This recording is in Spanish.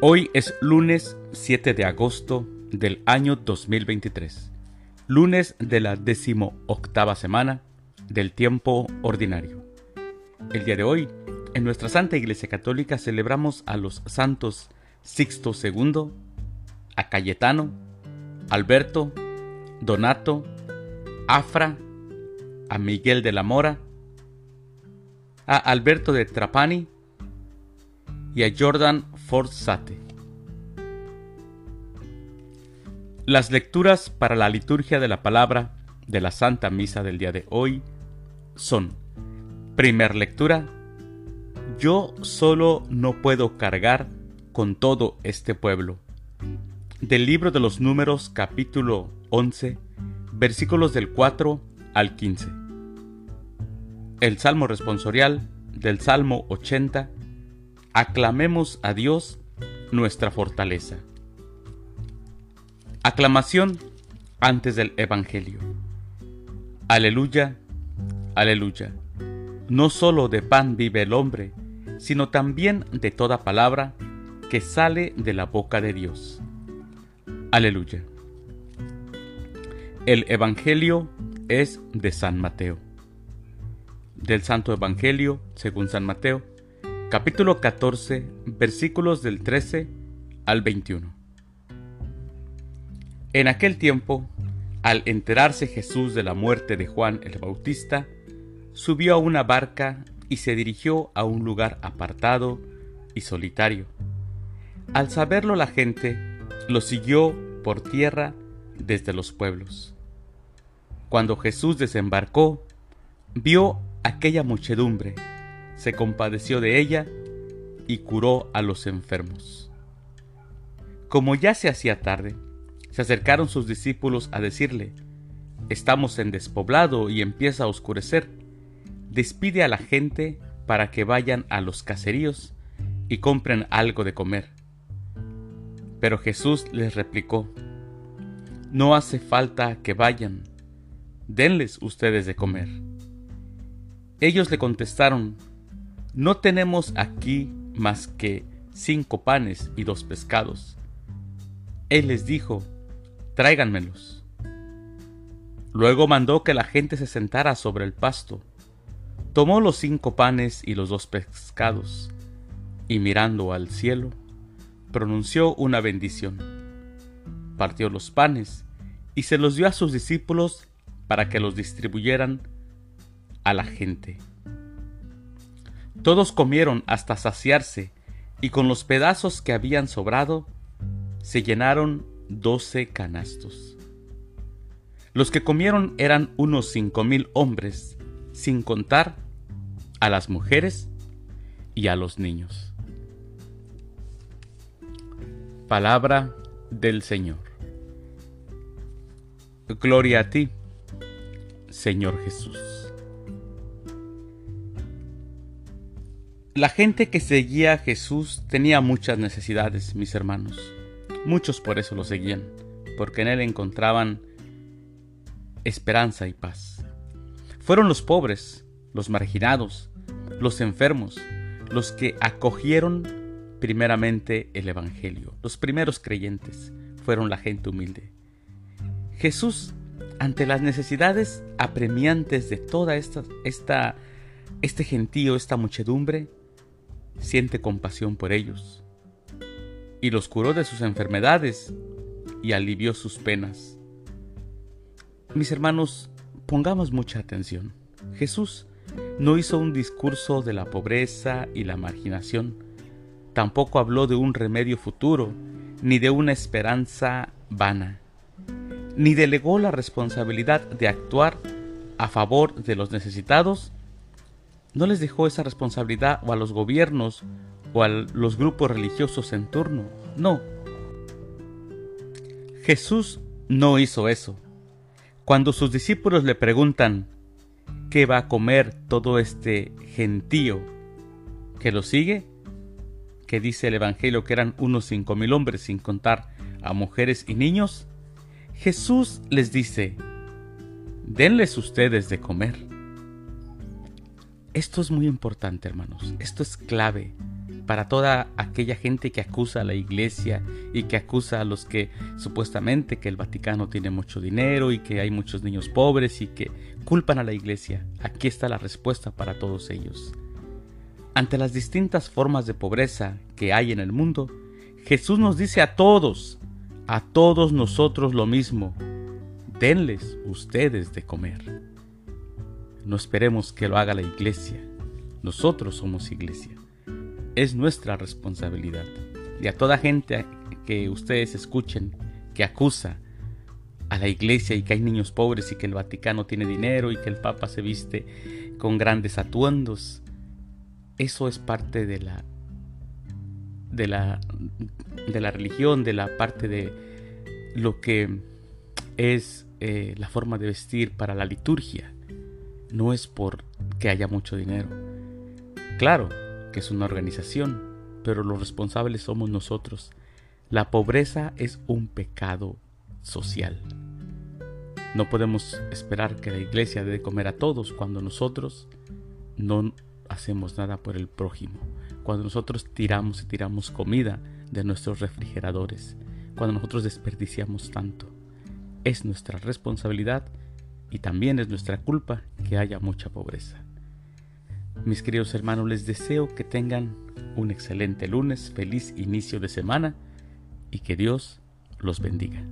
Hoy es lunes 7 de agosto del año 2023, lunes de la octava semana del tiempo ordinario. El día de hoy, en nuestra Santa Iglesia Católica celebramos a los santos Sixto II, a Cayetano, Alberto, Donato, Afra, a Miguel de la Mora, a Alberto de Trapani y a Jordan Forzate. Las lecturas para la liturgia de la palabra de la Santa Misa del día de hoy son, primer lectura, yo solo no puedo cargar con todo este pueblo. Del libro de los números capítulo 11, versículos del 4 al 15. El Salmo responsorial del Salmo 80 aclamemos a Dios nuestra fortaleza. Aclamación antes del Evangelio. Aleluya, aleluya. No solo de pan vive el hombre, sino también de toda palabra que sale de la boca de Dios. Aleluya. El Evangelio es de San Mateo. Del Santo Evangelio, según San Mateo, capítulo 14, versículos del 13 al 21. En aquel tiempo, al enterarse Jesús de la muerte de Juan el Bautista, subió a una barca y se dirigió a un lugar apartado y solitario. Al saberlo la gente, lo siguió por tierra desde los pueblos. Cuando Jesús desembarcó, vio aquella muchedumbre se compadeció de ella y curó a los enfermos. Como ya se hacía tarde, se acercaron sus discípulos a decirle, Estamos en despoblado y empieza a oscurecer. Despide a la gente para que vayan a los caseríos y compren algo de comer. Pero Jesús les replicó, No hace falta que vayan, denles ustedes de comer. Ellos le contestaron, no tenemos aquí más que cinco panes y dos pescados. Él les dijo, tráiganmelos. Luego mandó que la gente se sentara sobre el pasto. Tomó los cinco panes y los dos pescados, y mirando al cielo, pronunció una bendición. Partió los panes y se los dio a sus discípulos para que los distribuyeran a la gente. Todos comieron hasta saciarse, y con los pedazos que habían sobrado, se llenaron doce canastos. Los que comieron eran unos cinco mil hombres, sin contar a las mujeres y a los niños. Palabra del Señor. Gloria a ti, Señor Jesús. La gente que seguía a Jesús tenía muchas necesidades, mis hermanos. Muchos por eso lo seguían, porque en él encontraban esperanza y paz. Fueron los pobres, los marginados, los enfermos, los que acogieron primeramente el Evangelio. Los primeros creyentes fueron la gente humilde. Jesús, ante las necesidades apremiantes de toda esta, esta este gentío, esta muchedumbre, siente compasión por ellos, y los curó de sus enfermedades y alivió sus penas. Mis hermanos, pongamos mucha atención. Jesús no hizo un discurso de la pobreza y la marginación, tampoco habló de un remedio futuro, ni de una esperanza vana, ni delegó la responsabilidad de actuar a favor de los necesitados no les dejó esa responsabilidad o a los gobiernos o a los grupos religiosos en turno. No. Jesús no hizo eso. Cuando sus discípulos le preguntan qué va a comer todo este gentío que lo sigue, que dice el Evangelio que eran unos cinco mil hombres sin contar a mujeres y niños, Jesús les dice, denles ustedes de comer. Esto es muy importante, hermanos. Esto es clave. para toda aquella gente que acusa a la iglesia y que acusa a los que supuestamente que el Vaticano tiene mucho dinero y que hay muchos niños pobres y que culpan a la iglesia. Aquí está la respuesta para todos ellos. Ante las distintas formas de pobreza que hay en el mundo, Jesús nos dice a todos, a todos nosotros lo mismo, denles ustedes de comer. No esperemos que lo haga la iglesia, nosotros somos iglesia es nuestra responsabilidad. Y a toda gente que ustedes escuchen que acusa a la iglesia y que hay niños pobres y que el Vaticano tiene dinero y que el Papa se viste con grandes atuendos, eso es parte de la de la de la religión, de la parte de lo que es eh, la forma de vestir para la liturgia. No es por que haya mucho dinero. Claro, que es una organización, pero los responsables somos nosotros. La pobreza es un pecado social. No podemos esperar que la iglesia dé de comer a todos cuando nosotros no hacemos nada por el prójimo, cuando nosotros tiramos y tiramos comida de nuestros refrigeradores, cuando nosotros desperdiciamos tanto. Es nuestra responsabilidad y también es nuestra culpa que haya mucha pobreza. Mis queridos hermanos, les deseo que tengan un excelente lunes, feliz inicio de semana y que Dios los bendiga.